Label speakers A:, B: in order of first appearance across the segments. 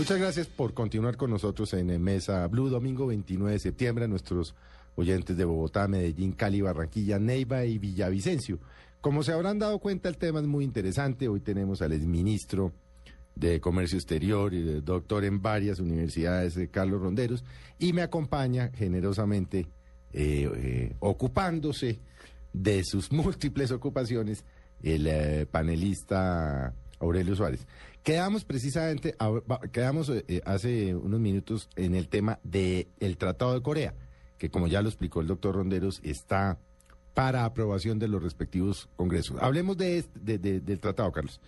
A: Muchas gracias por continuar con nosotros en Mesa Blue, domingo 29 de septiembre, nuestros oyentes de Bogotá, Medellín, Cali, Barranquilla, Neiva y Villavicencio. Como se habrán dado cuenta, el tema es muy interesante. Hoy tenemos al exministro de Comercio Exterior y doctor en varias universidades, eh, Carlos Ronderos, y me acompaña generosamente, eh, eh, ocupándose de sus múltiples ocupaciones, el panelista Aurelio Suárez. Quedamos precisamente, quedamos hace unos minutos en el tema del Tratado de Corea, que como ya lo explicó el doctor Ronderos, está para aprobación de los respectivos congresos. Hablemos de, este, del tratado, Carlos.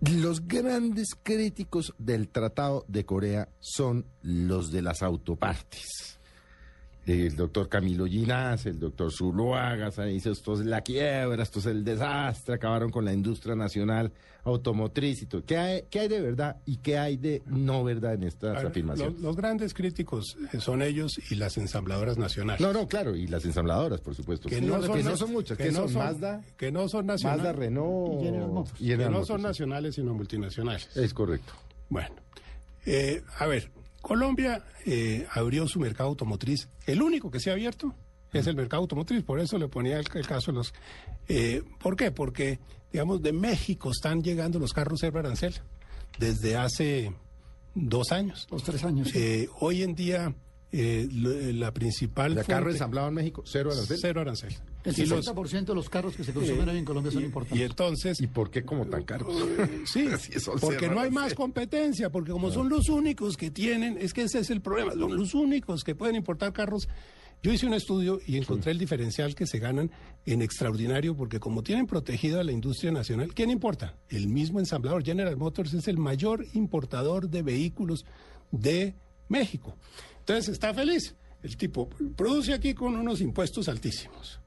A: Los grandes críticos del Tratado de Corea son los de las autopartes el doctor Camilo Ginás, el doctor Zuluaga, se dice esto es la quiebra, esto es el desastre, acabaron con la industria nacional automotriz y todo. ¿Qué hay, qué hay de verdad y qué hay de no verdad en estas afirmaciones?
B: Los, grandes críticos eh, son ellos y las ensambladoras nacionales.
A: No, no, claro, y las ensambladoras, por supuesto.
B: Que no, son, muchas, que, son, Mazda,
A: que no son nacionales.
B: Mazda, Renault
A: y
B: que no son nacionales sino multinacionales.
A: Es correcto.
B: Bueno, eh, a ver, Colombia eh, abrió su mercado automotriz. El único que se ha abierto es el mercado automotriz. Por eso le ponía el, caso de los... Eh, ¿Por qué? Porque, digamos, de México están llegando los carros cero arancel desde hace dos años.
C: Dos, tres años.
B: Eh, hoy en día eh, la principal...
A: ¿El carro ensamblado en México? ¿Cero arancel?
B: Cero arancel.
C: El 60% de los carros que se consumen hoy en Colombia son importantes.
B: Y entonces...
A: ¿Y por qué como tan caros?
B: sí, porque no hay más competencia, porque como son los únicos que tienen, es que ese es el problema, son los únicos que pueden importar carros. Yo hice un estudio y encontré el diferencial que se ganan en extraordinario, porque como tienen protegida la industria nacional, ¿quién importa? El mismo ensamblador, General Motors, es el mayor importador de vehículos de México. Entonces está feliz. El tipo produce aquí con unos impuestos altísimos.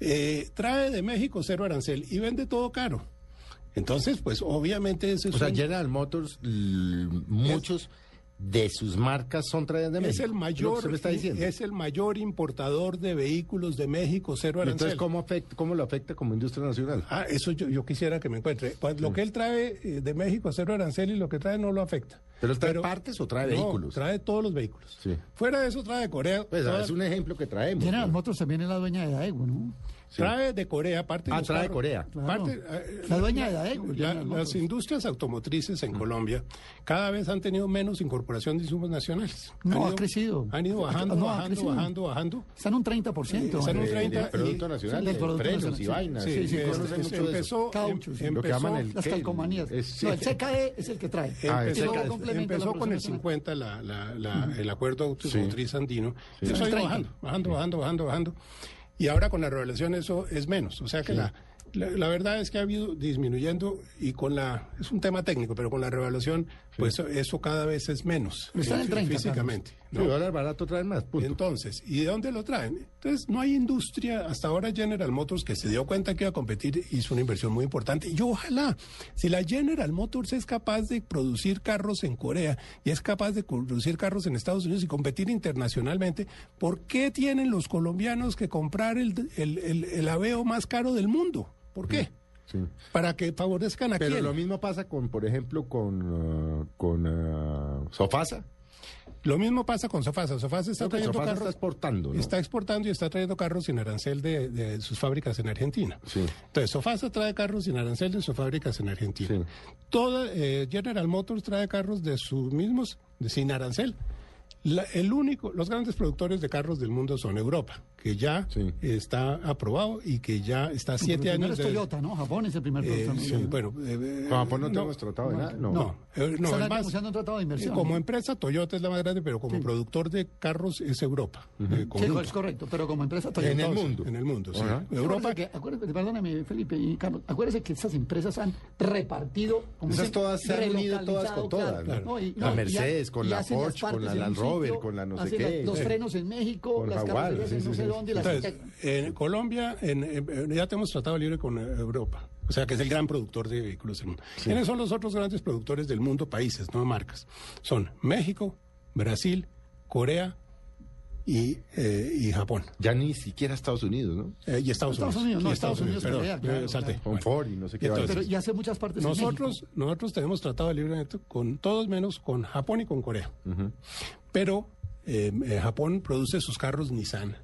B: Eh, trae de México cero arancel y vende todo caro. Entonces, pues obviamente eso es...
A: O sea, General Motors, muchos de sus marcas son traídas de México.
B: Es el mayor, está diciendo. es el mayor importador de vehículos de México, cero arancel.
A: Entonces, ¿cómo, afecta, cómo lo afecta como industria nacional?
B: Ah, eso yo, quisiera que me encuentre. Pues, lo que él trae eh, de México, cero arancel, y lo que trae no lo afecta.
A: ¿Pero trae partes o trae vehículos?
B: trae todos los vehículos. Fuera de eso trae Corea.
A: Pues es un ejemplo que traemos.
C: General Motors también es la dueña de Daewoo, ¿no?
B: Trae de Corea parte
A: ah, trae de Corea.
B: Eh,
C: la dueña de Daewoo.
B: las industrias automotrices en Colombia cada vez han tenido menos incorporación de insumos nacionales.
C: No, ha crecido.
B: Han ido bajando, bajando, bajando, bajando.
C: Están un 30%.
A: Están un 30%. Producto nacional, de frenos y vainas. Sí, sí,
B: empezó,
C: cauchos, em- empezó las calcomanías. no, el CKE es el que trae.
B: Ah, empezó con el 50 el acuerdo automotriz andino. Eso ha ido bajando, bajando, bajando, bajando, bajando. Y ahora con la revelación eso es menos. O sea que la, la, verdad es que ha habido disminuyendo y con la, es un tema técnico, pero con la revaluación, pues eso cada vez es menos.
C: Está en 30,
B: físicamente.
A: ¿no? dólar barato traen más.
B: Entonces, ¿y de dónde lo traen? Entonces, no hay industria, hasta ahora General Motors, que se dio cuenta que iba a competir, hizo una inversión muy importante. Y ojalá, si la General Motors es capaz de producir carros en Corea y es capaz de producir carros en Estados Unidos y competir internacionalmente, ¿por qué tienen los colombianos que comprar el, el, el, el aveo más caro del mundo? ¿Por qué? Para que favorezcan a
A: Pero lo mismo pasa con, por ejemplo, con, uh, con uh, Sofasa.
B: Lo mismo pasa con Sofasa. Sofasa está trayendo carros.
A: Está exportando.
B: Está exportando y está trayendo carros sin arancel de, sus fábricas en Argentina. Entonces, Sofasa trae carros sin arancel de sus fábricas en Argentina. Toda, eh, General Motors trae carros de sus mismos, de, sin arancel el único, los grandes productores de carros del mundo son Europa, que ya está aprobado y que ya está siete años.
C: Es Toyota, ¿no? Japón es el primer
B: eh,
C: productor.
B: bueno,
A: eh, Japón no, tenemos tratado de nada. No,
B: no,
C: eh, no más, un tratado de inversión.
B: Como empresa, Toyota es la más grande, pero como productor de carros es Europa.
C: sí, es correcto, pero como empresa, Toyota.
A: En el mundo.
B: En el mundo, sí.
C: Europa. Que, acuérdate, perdóname, Felipe y Carlos, acuérdense que esas empresas han repartido.
A: Esas todas se han unido todas con todas. la Mercedes, con la Porsche, con la Land Rover, con la no sé
C: los frenos en México, las cámaras en no sé dónde.
B: Entonces, en Colombia en, ya tenemos tratado libre con Europa. O sea, que es el gran productor de vehículos del mundo. ¿Quiénes son los otros grandes productores del mundo? Países, no marcas. Son México, Brasil, Corea, y, eh, y Japón.
A: Ya ni siquiera Estados Unidos, ¿no?
B: Eh, y Estados,
C: Estados
B: Unidos.
C: Unidos, no, Estados Unidos,
B: perdón,
C: Corea, claro,
B: eh, salte.
C: claro.
A: Con. Ford y no sé qué.
B: Entonces.
C: Pero ya hace muchas partes
B: Nosotros, nosotros tenemos tratado de libre con todos menos con Japón y con Corea. Pero eh, eh, Japón produce sus carros Nissan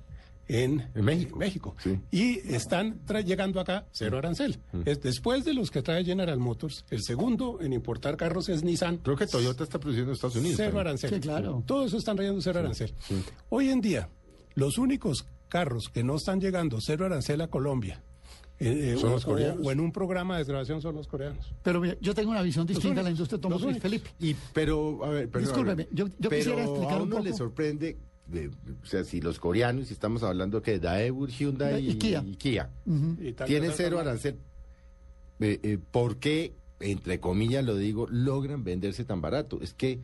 B: en,
A: En México.
B: México.
A: Sí.
B: Y están tra- llegando acá cero arancel. Es después de los que trae General Motors, el segundo en importar carros es Nissan.
A: Creo que Toyota está produciendo en Estados Unidos.
B: Cero
A: también.
B: arancel.
C: Sí, claro.
B: Todo eso están trayendo cero arancel. Hoy en día, los únicos carros que no están llegando cero arancel a Colombia eh, eh,
A: Son
B: o-
A: los coreanos.
B: O, en un programa de desgrabación son los coreanos.
C: Pero mira, yo tengo una visión distinta de la industria automotriz. Felipe.
A: Y, pero, a ver, pero,
C: Discúlpeme, yo- yo
A: pero
C: quisiera explicar
A: a
C: un
A: uno le
C: poco.
A: sorprende, eh, o sea, si los coreanos, si estamos hablando que Daewoo, Hyundai
C: Y
A: y,
C: Kia.
A: y Kia tienen cero arancel, eh, eh, ¿por qué, entre comillas lo digo, logran venderse tan barato? Es que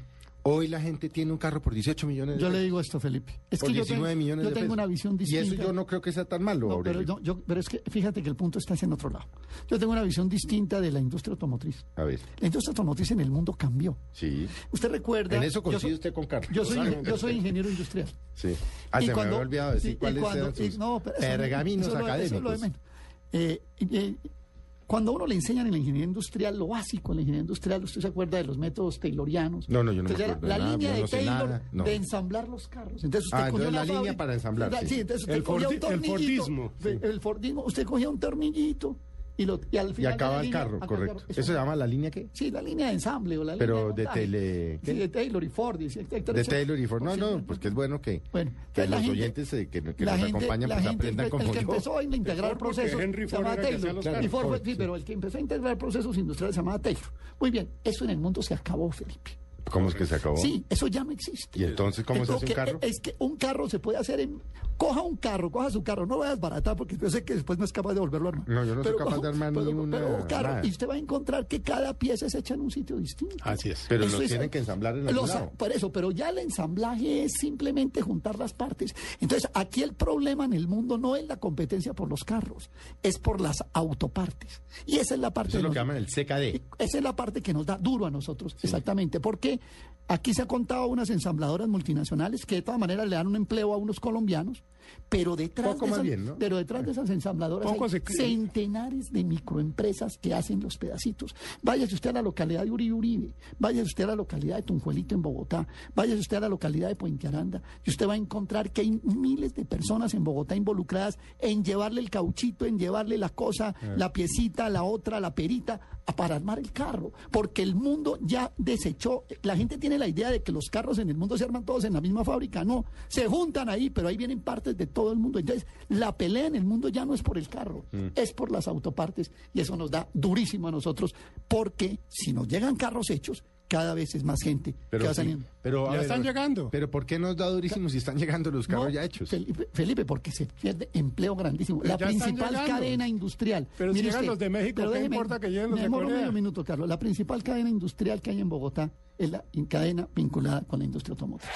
A: hoy la gente tiene un carro por 18 millones de
C: Yo le digo esto, Felipe. Es
A: por
C: que yo
A: 19
C: tengo,
A: millones
C: yo tengo una visión distinta.
A: Y eso yo no creo que sea tan malo,
C: No, pero, no, yo- pero es que fíjate que el punto está en otro lado. Yo tengo una visión distinta de la industria automotriz.
A: A ver,
C: La industria automotriz en el mundo cambió.
A: sí.
C: Usted recuerda.
A: En eso coincide usted con Carlos.
C: Yo soy, yo soy ingeniero industrial.
A: Sí. Ah,
C: Y
A: se me
C: cuando-
A: había olvidado decir
C: sí,
A: cuáles
C: cuando-
A: eran sus
C: y no, pero eso
A: pergaminos
C: eso es lo- eso es lo de
A: académicos.
C: menos. Eh, eh, cuando a uno le enseñan en la ingeniería industrial, lo básico en la ingeniería industrial, usted se acuerda de los métodos taylorianos.
A: No, no, yo no me
C: Entonces,
A: acuerdo de
C: La
A: nada,
C: línea de
A: no
C: Taylor
A: nada, no.
C: de ensamblar los carros. Entonces usted
A: Ah, entonces la línea para ensamblar, sí.
C: Sí, entonces usted
B: El
C: cogía un
B: fordi- el
C: tornillito.
B: Fordismo,
C: El Fordismo. Usted cogía un tornillito y, lo, y al
A: Y
C: final. de la
A: acaba el
C: línea,
A: carro,
C: acaba el
A: correcto.
C: carro.
A: ¿Eso se llama la línea qué?
C: Sí, la línea de ensamble o la
A: Pero
C: línea
A: de
C: montaje.
A: tele-
C: Sí, de Taylor y Ford. y
A: De. Taylor y Ford. No, no, pues que es bueno que,
C: Bueno,
A: que los
C: gente-
A: oyentes eh, que, que
C: la
A: nos
C: gente-
A: acompañan
C: la
A: pues
C: gente-
A: aprendan
C: el,
A: como
C: el que
A: yo.
C: empezó a integrar
B: Ford,
C: procesos
B: Henry
C: se
B: Ford
C: llamaba Taylor.
B: los
C: Y. Ford
A: Ford,
C: sí,
A: sí.
C: pero el que empezó a integrar procesos industriales se llamaba Taylor. Muy bien, eso en el mundo se acabó, Felipe.
A: ¿Cómo es que se acabó?
C: Sí, eso ya no existe.
A: ¿Y entonces cómo se hace un carro?
C: Es que un carro se puede hacer en... Coja un carro, coja su carro, no vaya a desbaratar porque yo sé que después no es capaz de volverlo a armar.
A: No, yo no soy capaz de armar ni
C: pero-
A: una-
C: pero carro,
A: nada.
C: y usted va a encontrar que cada pieza es hecha en un sitio distinto.
B: Así es.
A: Pero
C: Eso
A: los
C: es-
A: tienen que ensamblar en algún
C: los-
A: lado.
C: Por eso, pero ya el ensamblaje es simplemente juntar las partes. Entonces, aquí el problema en el mundo no es la competencia por los carros, es por las autopartes. Y esa es la parte
A: Eso es lo
C: nos-
A: que llaman el CKD.
C: esa es la parte que nos da duro a nosotros, exactamente, aquí se ha contado unas ensambladoras multinacionales que de todas maneras le dan un empleo a unos colombianos, pero detrás, de esas,
A: bien, ¿no?
C: pero detrás de esas ensambladoras
B: Poco
C: hay
B: se-
C: centenares de microempresas que hacen los pedacitos. Váyase usted a la localidad de Uribe Uribe, váyase usted a la localidad de Tunjuelito en Bogotá, váyase usted a la localidad de Puente Aranda, y usted va a encontrar que hay miles de personas en Bogotá involucradas en llevarle el cauchito, en llevarle la cosa, la piecita, la otra, la perita, a- para armar el carro, porque el mundo ya desechó, la gente tiene la idea de que los carros en el mundo se arman todos en la misma fábrica, no, se juntan ahí, pero ahí vienen partes de todo el mundo, entonces la pelea en el mundo ya no es por el carro,
A: Mm.
C: es por las autopartes y eso nos da durísimo a nosotros, porque si nos llegan carros hechos, cada vez es más gente que
A: Pero,
C: va
A: sí,
C: saliendo.
A: pero a
B: Ya
A: ver,
B: están llegando.
A: Pero ¿por qué nos da durísimo si están llegando los carros
C: No,
A: ya hechos?
C: Felipe, Felipe, porque se pierde empleo grandísimo.
B: Pero
C: la principal cadena industrial.
B: Pero si llegan los de México,
C: pero
B: ¿qué
C: déjeme-
B: importa que lleguen los de Corea?
C: medio minuto, Carlos. La principal cadena industrial que hay en Bogotá es la cadena vinculada con la industria automotriz.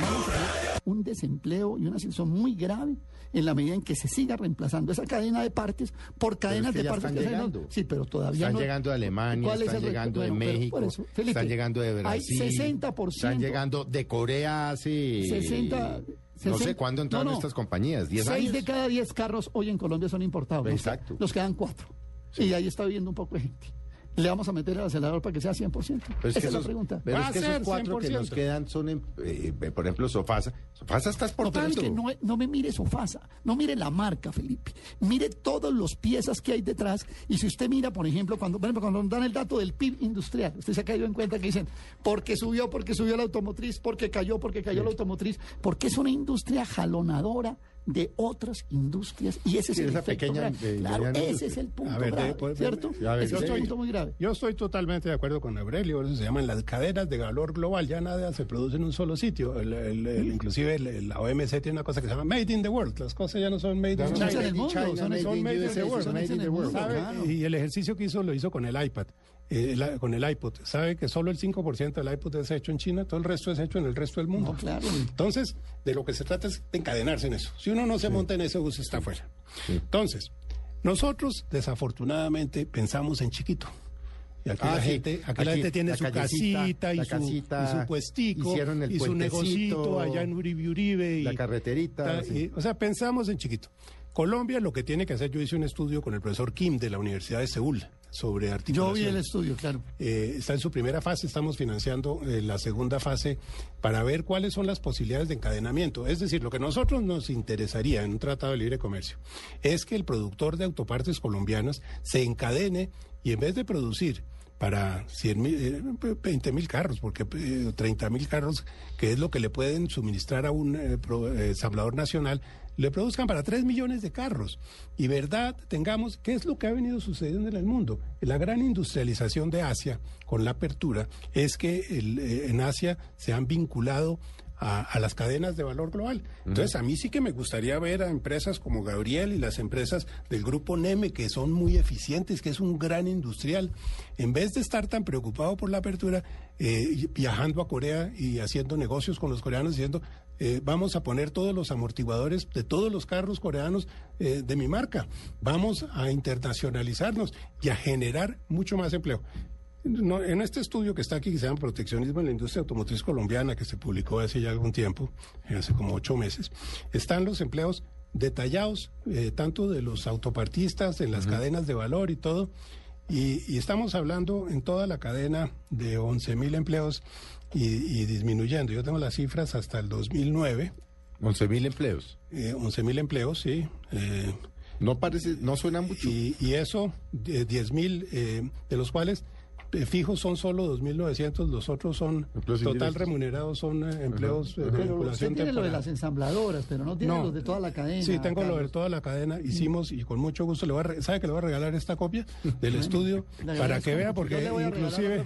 C: Vamos a ver un desempleo y una situación muy grave en la medida en que se siga reemplazando esa cadena de partes por cadenas
A: que
C: de partes
A: están llegando.
C: Sí, pero todavía
A: Están
C: no.
A: llegando de Alemania,
C: ¿Cuál es
A: están
C: el
A: llegando de
C: Bueno,
A: México,
C: por eso, Felipe,
A: están llegando de
C: hay
A: Brasil,
C: 60%.
A: están llegando de Corea hace
C: 60,
A: no
C: 60
A: sé cuándo entraron
C: no, no.
A: estas compañías, 10
C: Seis
A: años.
C: de cada 10 carros hoy en Colombia son importados.
A: Exacto.
C: Nos quedan cuatro. Y ahí está viviendo un poco de gente. Le vamos a meter el acelerador para que sea 100%.
A: Pero es
C: Esa
A: que
C: es la pregunta.
A: pero es que esos cuatro que nos
B: 100%.
A: quedan son, en, eh, por ejemplo, Sofasa. Sofasa está
C: No, pero
A: exportando.
C: es que no, no me mire Sofasa, no mire la marca, Felipe. Mire todas las piezas que hay detrás. Y si usted mira, por ejemplo, cuando, por ejemplo, cuando nos dan el dato del PIB industrial, usted se ha caído en cuenta que dicen, porque subió, porque subió la automotriz, porque cayó, porque cayó la automotriz, porque es una industria jalonadora de otras industrias. Y ese
A: Sí,
C: es el
A: esa
C: efecto
A: pequeña,
C: grave. Claro, ese
A: industria.
C: es el punto
B: ver,
C: grave,
B: de- pues,
C: ¿cierto?
A: ver,
C: ese es
A: yo
C: el
A: estoy-
C: punto muy grave.
B: Yo estoy totalmente de acuerdo con Aurelio, eso se llaman las cadenas de valor global, ya nada se produce en un solo sitio. El- el- el- inclusive la OMC tiene una cosa que se llama Made in the World, las cosas ya no son Made in China.
C: el mundo,
A: China,
C: son
A: made
B: in the world. Y el ejercicio que hizo lo hizo con el iPad. Eh, la- con el iPod. ¿Sabe que solo el 5% del iPod es hecho en China? Todo el resto es hecho en el resto del mundo.
C: No, claro.
B: Entonces, de lo que se trata es de encadenarse en eso. Si uno no se monta en ese bus, está afuera. Entonces, nosotros desafortunadamente pensamos en chiquito. Y aquí la gente, aquí, la gente tiene su casita, y, su, y, su, puestico y su negocito allá en Uribe Uribe. Y,
A: la carreterita.
B: o sea, pensamos en chiquito. Colombia lo que tiene que hacer, yo hice un estudio con el profesor Kim de la Universidad de Seúl sobre articulación.
C: Yo vi el estudio, claro.
B: Eh, está en su primera fase, estamos financiando eh, la segunda fase para ver cuáles son las posibilidades de encadenamiento. Es decir, lo que a nosotros nos interesaría en un tratado de libre comercio es que el productor de autopartes colombianas se encadene y en vez de producir para 100 mil, 20 mil carros, porque 30 eh, mil carros, que es lo que le pueden suministrar a un eh, ensamblador nacional, le produzcan para 3 millones de carros. Y verdad, tengamos, ¿qué es lo que ha venido sucediendo en el mundo? La gran industrialización de Asia, con la apertura, es que eh, en Asia se han vinculado a, las cadenas de valor global. Entonces, a mí sí que me gustaría ver a empresas como Gabriel y las empresas del grupo Neme, que son muy eficientes, que es un gran industrial, en vez de estar tan preocupado por la apertura, eh, viajando a Corea y haciendo negocios con los coreanos, diciendo, eh, vamos a poner todos los amortiguadores de todos los carros coreanos eh, de mi marca, vamos a internacionalizarnos y a generar mucho más empleo en este estudio que está aquí, que se llama Proteccionismo en la Industria Automotriz Colombiana, que se publicó hace ya algún tiempo, eh, hace como ocho meses, están los empleos detallados, eh, tanto de los autopartistas, en las cadenas de valor y todo. Y, estamos hablando en toda la cadena de 11 mil empleos y, disminuyendo. Yo tengo las cifras hasta el 2009.
A: 11 mil empleos.
B: Eh, 11 mil empleos, sí.
A: Eh, no parece, no suena mucho.
B: Y, y eso, 10 mil, de los cuales eh, fijos son solo 2.900, los otros son total remunerados, son eh, empleos
C: de vinculación tiene lo de las ensambladoras, pero no tiene los de toda la cadena.
B: Sí, tengo lo de toda la cadena. Hicimos y con mucho gusto le voy a ¿sabe que le voy a regalar esta copia del estudio para que vea porque inclusive eh,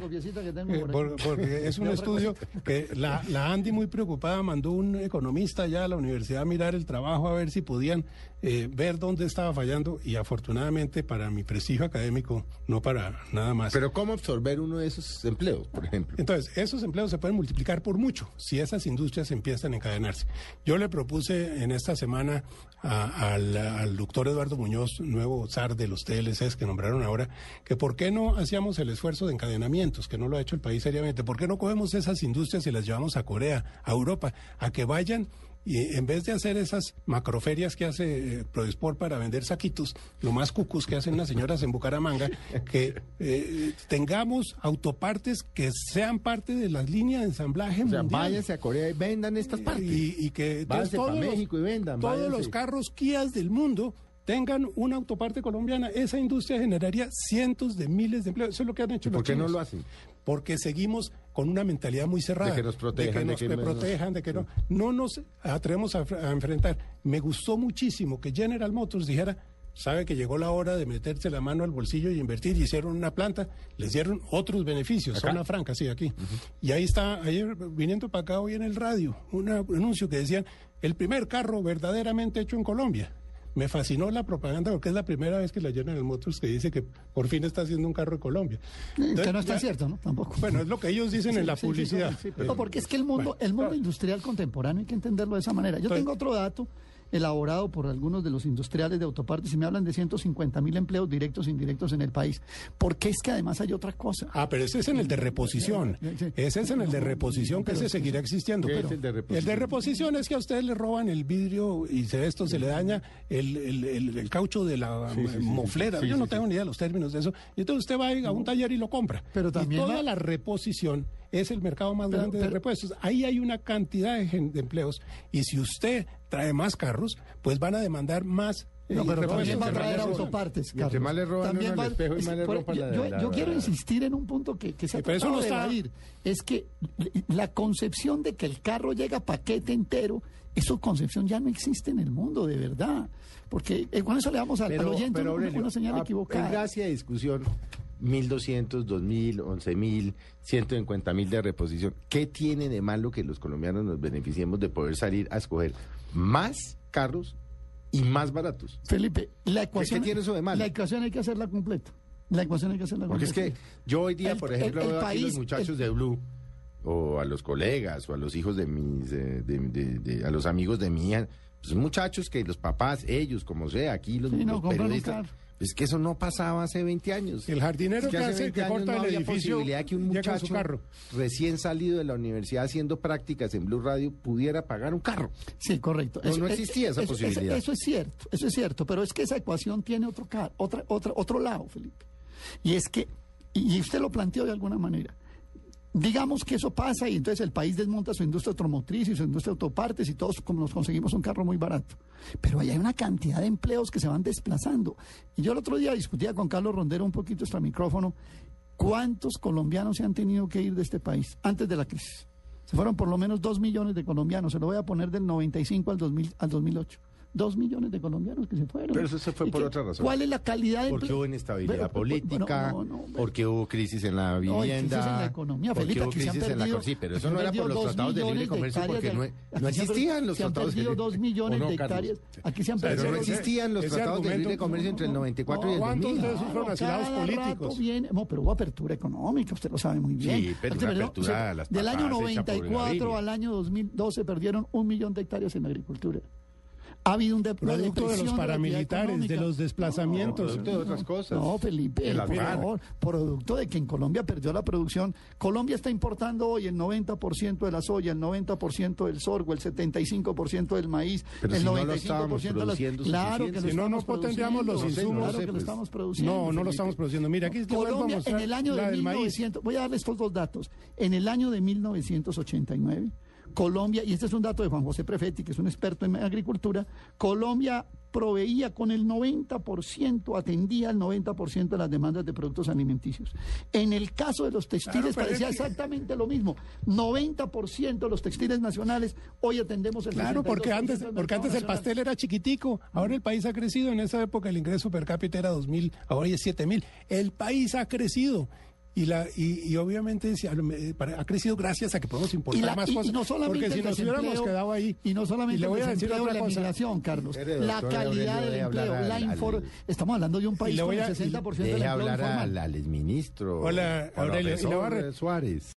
B: porque es un estudio que la, la Andy muy preocupada mandó un economista ya a la universidad a mirar el trabajo a ver si podían ver dónde estaba fallando y afortunadamente para mi prestigio académico no para nada más.
A: Pero cómo ver uno de esos empleos, por ejemplo.
B: Entonces, esos empleos se pueden multiplicar por mucho si esas industrias empiezan a encadenarse. Yo le propuse en esta semana al, doctor Eduardo Muñoz, nuevo zar de los TLCs que nombraron ahora, que por qué no hacíamos el esfuerzo de encadenamientos, que no lo ha hecho el país seriamente, por qué no cogemos esas industrias y las llevamos a Corea, a Europa, a que vayan y en vez de hacer esas macroferias que hace eh, Prodesport para vender saquitos, lo más cucus que hacen las señoras en Bucaramanga, que eh, tengamos autopartes que sean parte de las líneas de ensamblaje o sea,
A: váyanse a Corea y vendan estas partes.
B: Y, que
A: todos, México y vendan.
B: Todos los carros Kias del mundo tengan una autoparte colombiana, esa industria generaría cientos de miles de empleos. Eso es lo que han hecho
A: ¿Por qué no lo hacen?
B: Porque seguimos con una mentalidad muy cerrada.
A: De que nos protejan.
B: De que nos protejan, de que no, no nos atrevemos a, enfrentar. Me gustó muchísimo que General Motors dijera, sabe que llegó la hora de meterse la mano al bolsillo y invertir, y hicieron una planta, les dieron otros beneficios, zona franca, sí, aquí. Y ahí está, ayer viniendo para acá hoy en el radio, un anuncio que decían, el primer carro verdaderamente hecho en Colombia me fascinó la propaganda porque es la primera vez que la General Motors que dice que por fin está haciendo un carro de Colombia.
C: que no está cierto, ¿no? Tampoco.
B: Bueno, es lo que ellos dicen en la publicidad.
C: no, porque es que el mundo, el mundo industrial contemporáneo hay que entenderlo de esa manera. Yo tengo otro dato elaborado por algunos de los industriales de autopartes y me hablan de 150 mil empleos directos e indirectos en el país. Porque es que además hay otra cosa.
B: Ah, pero ese es en el de reposición. Ese es en el de reposición que se seguirá existiendo. Pero el, de reposición? el de reposición es que a ustedes le roban el vidrio y se, esto se le daña el, el, caucho de la moflera. Yo no tengo ni idea de los términos de eso. Y entonces usted va a un taller y lo compra. Pero también y toda la reposición es el mercado más grande de repuestos. Ahí hay una cantidad de, empleos y si usted trae más carros, pues van a demandar más
C: eh, no, pero también va a traer autopartes,
A: Carlos. más le roban también el espejo y más le roban
C: yo,
A: la,
C: yo, quiero insistir en un punto que, que se ha
B: pero eso no está...
C: Es que la concepción de que el carro llega paquete entero, esa concepción ya no existe en el mundo, de verdad. Porque eh, con eso le damos al, pero, oyente una, señal equivocada.
A: En gracia de discusión, 1.200, 2.000, 11.000, 150.000 de reposición. ¿Qué tiene de malo que los colombianos nos beneficiemos de poder salir a escoger más carros y más baratos?
C: Felipe, la ecuación,
A: ¿Qué tiene eso de malo?
C: La ecuación hay que hacerla completa. La ecuación hay que hacerla
A: completa. Porque es que yo hoy día, por ejemplo, veo a los muchachos de Blue o a los colegas o a los hijos de mis, eh, de, a los amigos de mi hija, pues muchachos que los papás, ellos, como sea, aquí los, periodistas Es que eso no pasaba hace 20 años.
B: El jardinero
A: Es
B: que,
A: hace
B: hace,
A: 20
B: que
A: años
B: corta
A: no
B: el
A: había
B: edificio
A: posibilidad que un muchacho
B: su carro.
A: recién salido de la universidad haciendo prácticas en Blue Radio pudiera pagar un carro.
C: Sí, correcto.
A: No, no existía esa posibilidad.
C: Eso, es cierto, eso es cierto, pero es que esa ecuación tiene otro, otra, otra, otro lado, Felipe. Y es que, y y usted lo planteó de alguna manera, digamos que eso pasa y entonces el país desmonta su industria automotriz y su industria de autopartes y todos nos conseguimos un carro muy barato. Pero ahí hay una cantidad de empleos que se van desplazando. Y yo el otro día discutía con Carlos Rondero un poquito extra micrófono, ¿cuántos colombianos se han tenido que ir de este país antes de la crisis? Se fueron por lo menos dos millones de colombianos, se lo voy a poner del 95 al, 2000, al 2008. Dos millones de colombianos que se fueron.
A: Pero eso se fue
C: ¿Y
A: por
C: qué-
A: otra razón.
C: ¿Cuál es la calidad de
A: Porque hubo inestabilidad
C: Pero, pero,
A: política,
C: no, no, no,
A: porque hubo crisis en la
C: no,
A: vivienda,
C: hay crisis en la economía,
A: porque
C: Felipe,
A: hubo
C: aquí se han
A: crisis en la
C: perdido,
A: Sí, pero eso no era por
C: perdido
A: los
C: dos
A: tratados de libre comercio,
C: hectáreas
A: porque no,
C: de-
A: no existían
C: perdido-
A: los
C: se han
A: tratados de
C: perdido
A: libre
C: dos millones
A: ¿O no,
C: de hectáreas. Aquí se han
B: Pero
A: Pero no
C: perdido
A: existían los tratados de libre comercio entre el 94 y el
B: ¿Cuántos
A: 2000.
B: de esos fueron asilados políticos?
C: no, pero hubo apertura económica, usted lo sabe muy bien.
A: Sí, pero una apertura
C: Del año
A: patadas hecha por
C: 94
A: Gaviria.
C: al año 2012 perdieron un millón de hectáreas en agricultura. Ha habido un de,
B: Producto de los paramilitares, de los desplazamientos.
A: Producto de otras cosas.
C: No, Felipe,
A: El
C: favor, producto de que en Colombia perdió la producción. Colombia está importando hoy el 90% de la soya, el 90% del sorgo, el 75% del maíz,
A: Pero
C: el
A: si no lo
C: 95%
A: estábamos
C: de las... Claro que lo.
B: Si no, no tendríamos los insumos.
C: Claro
A: No
C: que lo
A: pues.
C: estamos produciendo.
B: No, no lo
C: Felipe.
B: estamos produciendo. Mira, aquí a
C: Colombia en
B: mostrar
C: el año de
B: del maíz.
C: 1900, voy a darle estos dos datos. En el año de 1989, Colombia, y este es un dato de Juan José Prefetti, que es un experto en agricultura, Colombia proveía con el 90%, atendía el 90% de las demandas de productos alimenticios. En el caso de los textiles
B: Claro, pero
C: parecía exactamente lo mismo. 90% de los textiles nacionales, hoy atendemos el
B: Claro, porque
C: 62%
B: antes, porque antes el pastel era chiquitico, ahora el país ha crecido, en esa época el ingreso per cápita era 2.000, ahora es 7.000. El país ha crecido y, la, y, y obviamente si- para- ha crecido gracias a que podemos importar
C: Y, la-
B: más
C: y- y
B: cosas.
C: no solamente
B: porque si nos hubiéramos quedado ahí.
C: y no solamente
B: le voy a decir otra
C: y la
B: cosa.
C: migración, Carlos, la calidad del empleo,
A: hablar
C: la
A: al-
C: infor-
A: al-
C: estamos hablando de un país con el
B: a- y
C: 60% del
A: Deje
C: empleo
A: hablar
C: informal.
A: al, al exministro.
B: Hola,
A: al
B: Aurelio, y
A: Suárez.